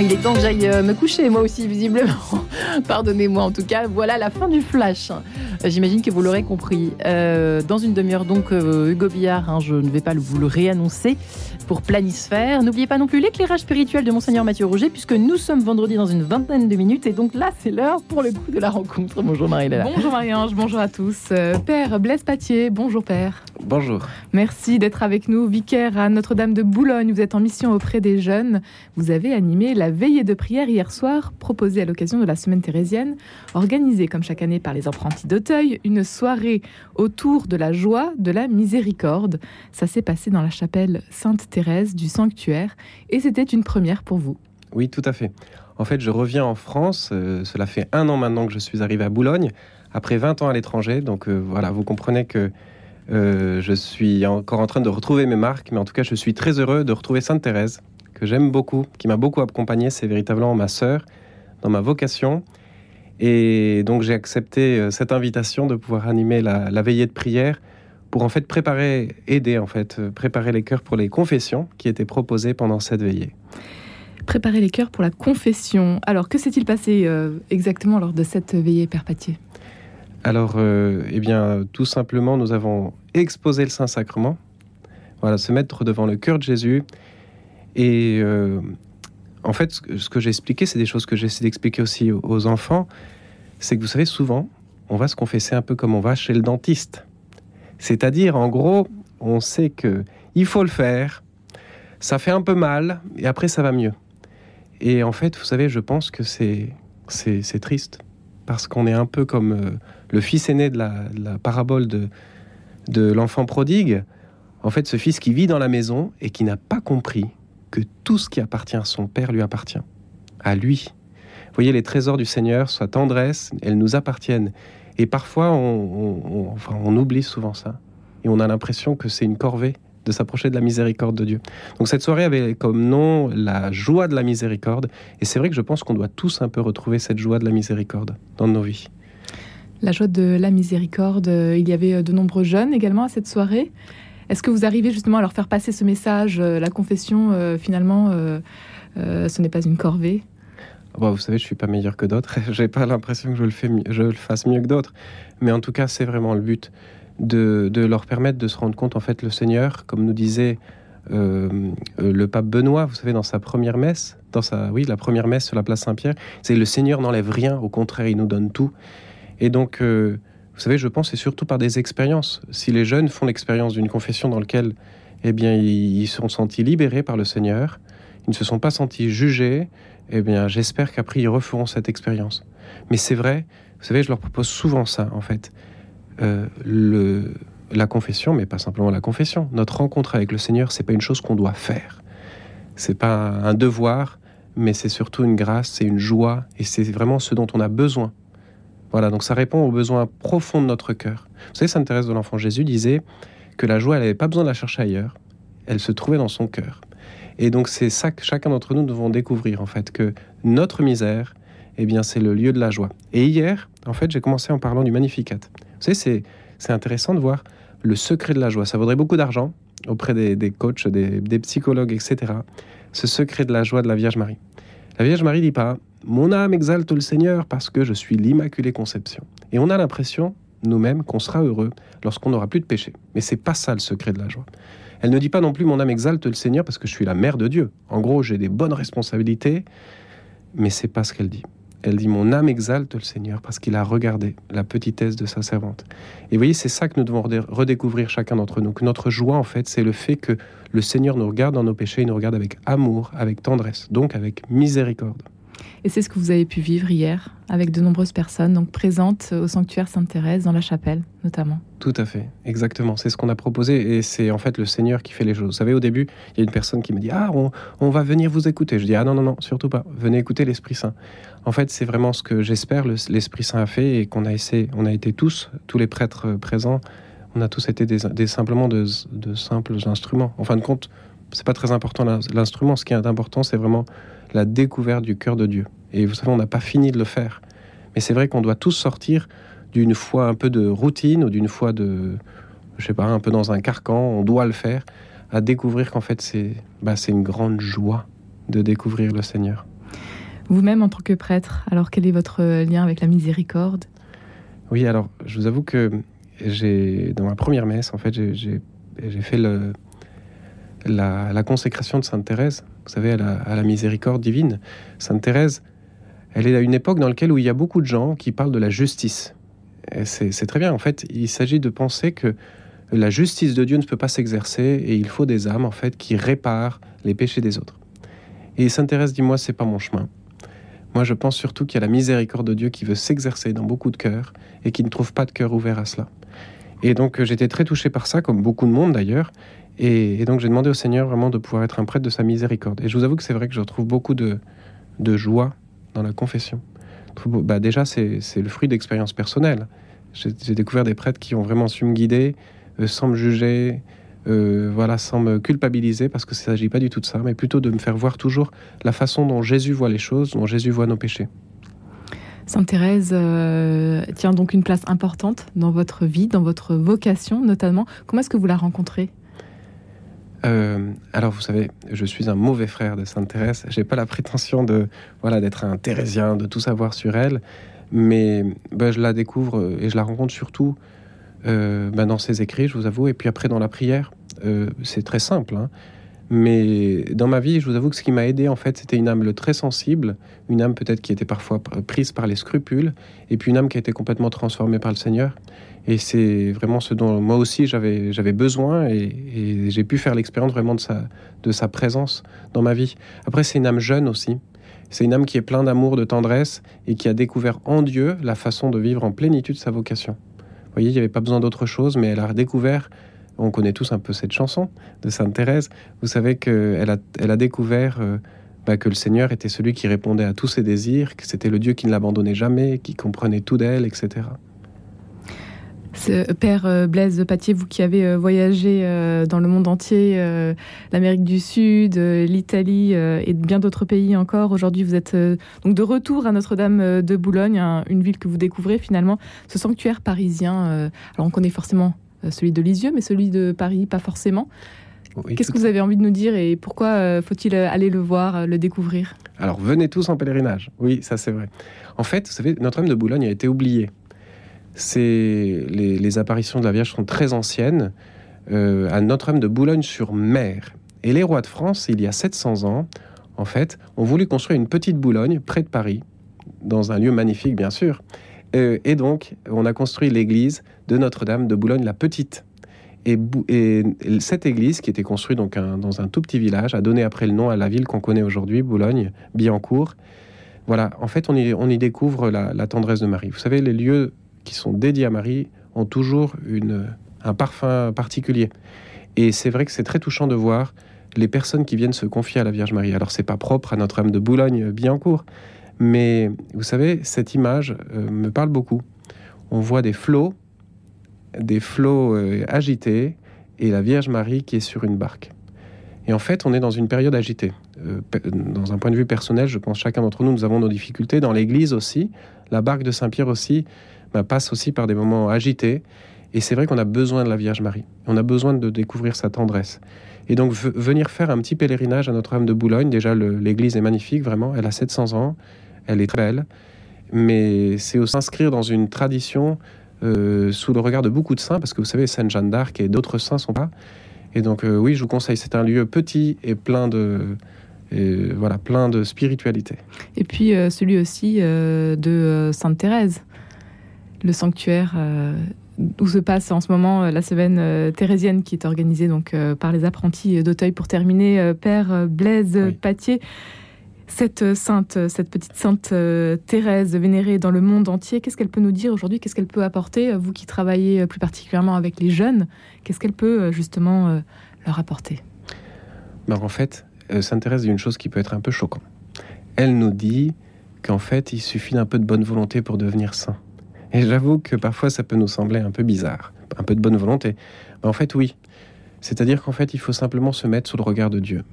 Il est temps que j'aille euh, me coucher, moi aussi, visiblement. Pardonnez-moi, en tout cas, voilà la fin du flash. Euh, j'imagine que vous l'aurez compris. Euh, dans une demi-heure, donc, Hugo Billard, hein, je ne vais pas vous le réannoncer, pour Planisphère. N'oubliez pas non plus l'éclairage spirituel de Monseigneur Mathieu Roger, puisque nous sommes vendredi dans une vingtaine de minutes. Et donc là, c'est l'heure pour le coup de la rencontre. Bonjour Marie-Léla. Bonjour Marie-Ange, bonjour à tous. Euh, père Blaise Patier, bonjour Père. Bonjour. Merci d'être avec nous. Vicaire à Notre-Dame de Boulogne, vous êtes en mission auprès des jeunes. Vous avez animé la veillée de prière hier soir, proposée à l'occasion de la semaine thérésienne, organisée comme chaque année par les apprentis d'Auteuil, une soirée autour de la joie de la miséricorde. Ça s'est passé dans la chapelle Sainte-Thérèse Thérèse du sanctuaire et c'était une première pour vous. Oui, tout à fait. En fait, je reviens en France. Euh, cela fait un an maintenant que je suis arrivé à Boulogne, après 20 ans à l'étranger. Donc euh, voilà, vous comprenez que euh, je suis encore en train de retrouver mes marques, mais en tout cas, je suis très heureux de retrouver Sainte Thérèse, que j'aime beaucoup, qui m'a beaucoup accompagné. C'est véritablement ma sœur dans ma vocation. Et donc, j'ai accepté cette invitation de pouvoir animer la, veillée de prière pour en fait préparer, aider en fait, euh, préparer les cœurs pour les confessions qui étaient proposées pendant cette veillée. Préparer les cœurs pour la confession. Alors, que s'est-il passé euh, exactement lors de cette veillée, Père Patier Alors, euh, eh bien, tout simplement, nous avons exposé le Saint-Sacrement. Voilà, se mettre devant le cœur de Jésus. Et en fait, ce que j'ai expliqué, c'est des choses que j'essaie d'expliquer aussi aux enfants. C'est que vous savez, souvent, on va se confesser un peu comme on va chez le dentiste. C'est-à-dire, en gros, on sait que il faut le faire, ça fait un peu mal, et après ça va mieux. Et en fait, vous savez, je pense que c'est c'est triste parce qu'on est un peu comme euh, le fils aîné de la, parabole de l'enfant prodigue. En fait, ce fils qui vit dans la maison et qui n'a pas compris que tout ce qui appartient à son père lui appartient, à lui. Vous voyez, les trésors du Seigneur, sa tendresse, elles nous appartiennent. Et parfois, on oublie souvent ça. Et on a l'impression que c'est une corvée de s'approcher de la miséricorde de Dieu. Donc cette soirée avait comme nom la joie de la miséricorde. Et c'est vrai que je pense qu'on doit tous un peu retrouver cette joie de la miséricorde dans nos vies. La joie de la miséricorde, euh, il y avait euh, de nombreux jeunes également à cette soirée. Est-ce que vous arrivez justement à leur faire passer ce message, euh, la confession, finalement, ce n'est pas une corvée? Vous savez, je suis pas meilleur que d'autres. J'ai pas l'impression que je le, fasse mieux que d'autres. Mais en tout cas, c'est vraiment le but de, leur permettre de se rendre compte, en fait, le Seigneur, comme nous disait euh, euh, le pape Benoît, vous savez, dans sa première messe, dans sa, oui, la première messe sur la place Saint-Pierre, c'est le Seigneur n'enlève rien, au contraire, il nous donne tout. Et donc, euh, vous savez, je pense, c'est surtout par des expériences. Si les jeunes font l'expérience d'une confession dans laquelle, eh bien, ils, se sont sentis libérés par le Seigneur, ils ne se sont pas sentis jugés, eh bien, j'espère qu'après, ils referont cette expérience. Mais c'est vrai, vous savez, je leur propose souvent ça, en fait. Euh, la confession, mais pas simplement la confession. Notre rencontre avec le Seigneur, c'est pas une chose qu'on doit faire. C'est pas un devoir, mais c'est surtout une grâce, c'est une joie, et c'est vraiment ce dont on a besoin. Voilà, donc ça répond aux besoins profonds de notre cœur. Vous savez, Sainte Thérèse de l'Enfant Jésus disait que la joie, elle n'avait pas besoin de la chercher ailleurs, elle se trouvait dans son cœur. Et donc c'est ça que chacun d'entre nous devons découvrir en fait que notre misère, eh bien c'est le lieu de la joie. Et hier, en fait, j'ai commencé en parlant du Magnificat. Vous savez, c'est intéressant de voir le secret de la joie. Ça vaudrait beaucoup d'argent auprès des, coachs, des, des, psychologues, etc. Ce secret de la joie de la Vierge Marie. La Vierge Marie dit pas Mon âme exalte le Seigneur parce que je suis l'Immaculée Conception. Et on a l'impression, nous-mêmes, qu'on sera heureux lorsqu'on n'aura plus de péché. Mais c'est pas ça le secret de la joie. Elle ne dit pas non plus mon âme exalte le Seigneur parce que je suis la mère de Dieu. En gros, j'ai des bonnes responsabilités, mais c'est pas ce qu'elle dit. Elle dit mon âme exalte le Seigneur parce qu'il a regardé la petitesse de sa servante. Et vous voyez, c'est ça que nous devons redécouvrir chacun d'entre nous. Que notre joie, en fait, c'est le fait que le Seigneur nous regarde dans nos péchés, il nous regarde avec amour, avec tendresse, donc avec miséricorde. Et c'est ce que vous avez pu vivre hier avec de nombreuses personnes, donc présentes au sanctuaire Sainte-Thérèse, dans la chapelle notamment. Tout à fait, exactement. C'est ce qu'on a proposé et c'est en fait le Seigneur qui fait les choses. Vous savez, au début, il y a une personne qui me dit Ah, on, va venir vous écouter. Je dis Ah non, non, non, surtout pas. Venez écouter l'Esprit Saint. En fait, c'est vraiment ce que j'espère l'Esprit Saint a fait et qu'on a essayé, on a été tous, tous les prêtres présents, on a tous été simplement de simples instruments. En fin de compte, c'est pas très important l'instrument. Ce qui est important, c'est vraiment la découverte du cœur de Dieu. Et vous savez, on n'a pas fini de le faire. Mais c'est vrai qu'on doit tous sortir d'une foi un peu de routine ou d'une foi de, je sais pas, un peu dans un carcan. On doit le faire, à découvrir qu'en fait, c'est bah, une grande joie de découvrir le Seigneur. Vous-même, en tant que prêtre, alors quel est votre lien avec la miséricorde? Oui, alors je vous avoue que j'ai dans ma première messe, en fait, j'ai fait le, la, consécration de Sainte Thérèse, vous savez, à la, miséricorde divine. Sainte Thérèse, elle est à une époque dans laquelle où il y a beaucoup de gens qui parlent de la justice. C'est très bien. En fait, il s'agit de penser que la justice de Dieu ne peut pas s'exercer et il faut des âmes en fait qui réparent les péchés des autres. Et Sainte Thérèse dit moi c'est pas mon chemin. Moi je pense surtout qu'il y a la miséricorde de Dieu qui veut s'exercer dans beaucoup de cœurs et qui ne trouve pas de cœur ouvert à cela. Et donc j'étais très touché par ça, comme beaucoup de monde d'ailleurs. Et, donc j'ai demandé au Seigneur vraiment de pouvoir être un prêtre de sa miséricorde. Et je vous avoue que c'est vrai que je retrouve beaucoup de, de joie dans la confession. Bah déjà, c'est le fruit d'expériences personnelles. J'ai découvert des prêtres qui ont vraiment su me guider, euh, sans me juger, euh, voilà, sans me culpabiliser, parce que ça ne s'agit pas du tout de ça, mais plutôt de me faire voir toujours la façon dont Jésus voit les choses, dont Jésus voit nos péchés. Sainte Thérèse euh, tient donc une place importante dans votre vie, dans votre vocation notamment. Comment est-ce que vous la rencontrez? Euh, alors vous savez, je suis un mauvais frère de Sainte Thérèse. J'ai pas la prétention de voilà d'être un thérésien, de tout savoir sur elle, mais ben, je la découvre et je la rencontre surtout euh, ben, dans ses écrits, je vous avoue, et puis après dans la prière. Euh, c'est très simple, hein. Mais dans ma vie, je vous avoue que ce qui m'a aidé en fait, c'était une âme très sensible, une âme peut-être qui était parfois prise par les scrupules, et puis une âme qui a été complètement transformée par le Seigneur. Et c'est vraiment ce dont moi aussi j'avais, besoin et, j'ai pu faire l'expérience vraiment de sa, de sa présence dans ma vie. Après, c'est une âme jeune aussi. C'est une âme qui est pleine d'amour, de tendresse et qui a découvert en Dieu la façon de vivre en plénitude sa vocation. Vous voyez, il n'y avait pas besoin d'autre chose, mais elle a découvert, on connaît tous un peu cette chanson de Sainte Thérèse, vous savez qu'elle a, elle a découvert euh, bah, que le Seigneur était celui qui répondait à tous ses désirs, que c'était le Dieu qui ne l'abandonnait jamais, qui comprenait tout d'elle, etc. Père euh, Blaise Patier, vous qui avez euh, voyagé euh, dans le monde entier, l'Amérique du Sud, l'Italie et bien d'autres pays encore, aujourd'hui vous êtes donc de retour à Notre-Dame de Boulogne, une ville que vous découvrez finalement, ce sanctuaire parisien. alors on connaît forcément celui de Lisieux, mais celui de Paris pas forcément. Qu'est-ce que vous avez envie de nous dire et pourquoi faut-il aller le voir, le découvrir? Alors venez tous en pèlerinage, oui ça c'est vrai. En fait, vous savez, Notre-Dame de Boulogne a été oubliée c'est les, apparitions de la Vierge sont très anciennes euh, à Notre-Dame de Boulogne-sur-Mer. Et les rois de France, il y a 700 ans, en fait, ont voulu construire une petite Boulogne près de Paris, dans un lieu magnifique, bien sûr. Euh, et donc, on a construit l'église de Notre-Dame de Boulogne-la-Petite. Et, cette église, qui était construite donc dans un tout petit village, a donné après le nom à la ville qu'on connaît aujourd'hui, Boulogne, Billancourt. Voilà, en fait, on y, découvre la, la, tendresse de Marie. Vous savez, les lieux qui sont dédiés à Marie ont toujours un parfum particulier. Et c'est vrai que c'est très touchant de voir les personnes qui viennent se confier à la Vierge Marie. Alors c'est pas propre à Notre-Dame de Boulogne, bien court, mais vous savez, cette image euh, me parle beaucoup. On voit des flots, des flots euh, agités, et la Vierge Marie qui est sur une barque. Et en fait, on est dans une période agitée. Euh, dans un point de vue personnel, je pense chacun d'entre nous, nous avons nos difficultés. Dans l'Église aussi, la barque de Saint-Pierre aussi, bah, passe aussi par des moments agités. Et c'est vrai qu'on a besoin de la Vierge Marie. On a besoin de découvrir sa tendresse. Et donc venir faire un petit pèlerinage à Notre-Dame de Boulogne, déjà l'église est magnifique, vraiment, elle a 700 ans, elle est très belle, mais c'est aussi s'inscrire dans une tradition euh, sous le regard de beaucoup de saints, parce que vous savez, Sainte Jeanne d'Arc et d'autres saints sont pas. Et donc euh, oui, je vous conseille, c'est un lieu petit et plein de... voilà, plein de spiritualité. Et puis euh, celui aussi de Sainte Thérèse le sanctuaire où se passe en ce moment la semaine thérésienne qui est organisée donc par les apprentis d'Auteuil. Pour terminer, Père Blaise Patier, cette sainte, cette petite sainte Thérèse vénérée dans le monde entier, qu'est-ce qu'elle peut nous dire aujourd'hui? Qu'est-ce qu'elle peut apporter Vous qui travaillez plus particulièrement avec les jeunes, qu'est-ce qu'elle peut justement leur apporter? Ben, En fait, Sainte Thérèse dit une chose qui peut être un peu choquante. Elle nous dit qu'en fait, il suffit d'un peu de bonne volonté pour devenir saint. Et j'avoue que parfois ça peut nous sembler un peu bizarre, un peu de bonne volonté. Mais en fait, oui. C'est-à-dire qu'en fait, il faut simplement se mettre sous le regard de Dieu,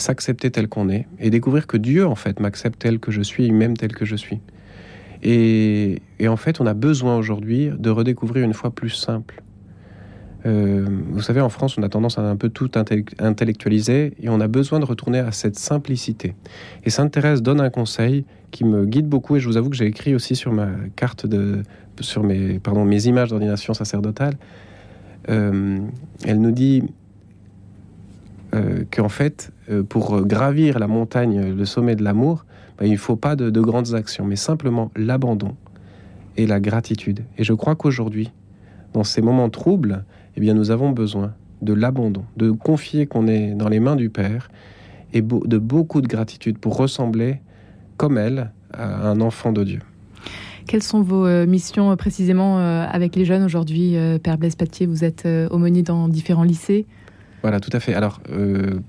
s'accepter tel qu'on est, et découvrir que Dieu, en fait, m'accepte tel que je suis, même tel que je suis. Et, en fait, on a besoin aujourd'hui de redécouvrir une foi plus simple. Euh, vous savez, en France, on a tendance à un peu tout intellectualiser et on a besoin de retourner à cette simplicité. Et Sainte Thérèse donne un conseil qui me guide beaucoup et je vous avoue que j'ai écrit aussi sur ma carte de, sur mes, pardon, mes images d'ordination sacerdotale. Euh, elle nous dit euh, qu'en fait, euh, pour gravir la montagne, le sommet de l'amour, ben, il ne faut pas de, de grandes actions, mais simplement l'abandon et la gratitude. Et je crois qu'aujourd'hui, dans ces moments troubles, eh bien, nous avons besoin de l'abandon, de confier qu'on est dans les mains du Père et de beaucoup de gratitude pour ressembler comme elle à un enfant de Dieu. Quelles sont vos euh, missions euh, précisément euh, avec les jeunes aujourd'hui Père Blaise Patier, vous êtes aumônier dans différents lycées voilà, tout à fait. Alors,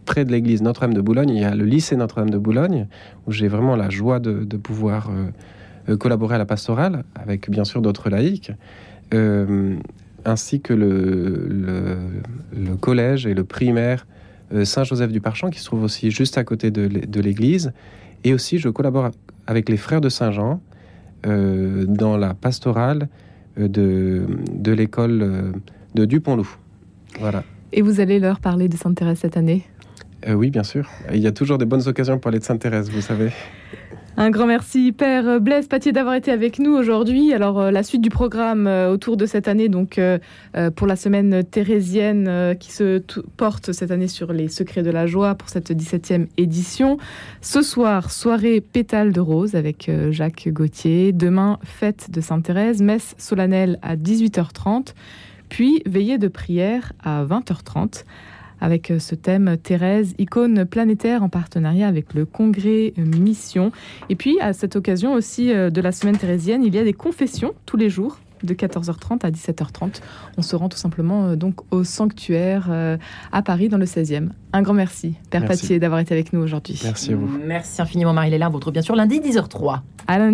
près de l'église Notre-Dame de Boulogne, il y a le lycée Notre-Dame de Boulogne, où j'ai vraiment la joie de, pouvoir collaborer à la pastorale, avec bien sûr d'autres laïcs ainsi que le, collège et le primaire euh, Saint-Joseph du Parchamp, qui se trouve aussi juste à côté de l'église. Et aussi, je collabore avec les frères de Saint-Jean euh, dans la pastorale euh, de, de l'école de Dupont-Loup. Voilà. Et vous allez leur parler de Sainte-Thérèse cette année Oui, bien sûr. Il y a toujours des bonnes occasions pour parler de Sainte-Thérèse, vous savez. Un grand merci, Père Blaise Patier, d'avoir été avec nous aujourd'hui. Alors, euh, la suite du programme euh, autour de cette année, donc euh, pour la semaine thérésienne qui se porte cette année sur les secrets de la joie pour cette 17e édition. Ce soir, soirée pétale de rose avec Jacques Gauthier. Demain, fête de Sainte-Thérèse, messe solennelle à 18h30. Puis, veillée de prière à 20h30 avec euh, ce thème Thérèse, icône planétaire en partenariat avec le Congrès Mission. Et puis, à cette occasion aussi euh, de la semaine thérésienne, il y a des confessions tous les jours de 14h30 à 17h30. On se rend tout simplement euh, donc au sanctuaire à Paris dans le 16e. Un grand merci, Père Patier, d'avoir été avec nous aujourd'hui. Merci à vous. Merci infiniment, Marie-Léla. Votre bien sûr lundi 10h03. À lundi.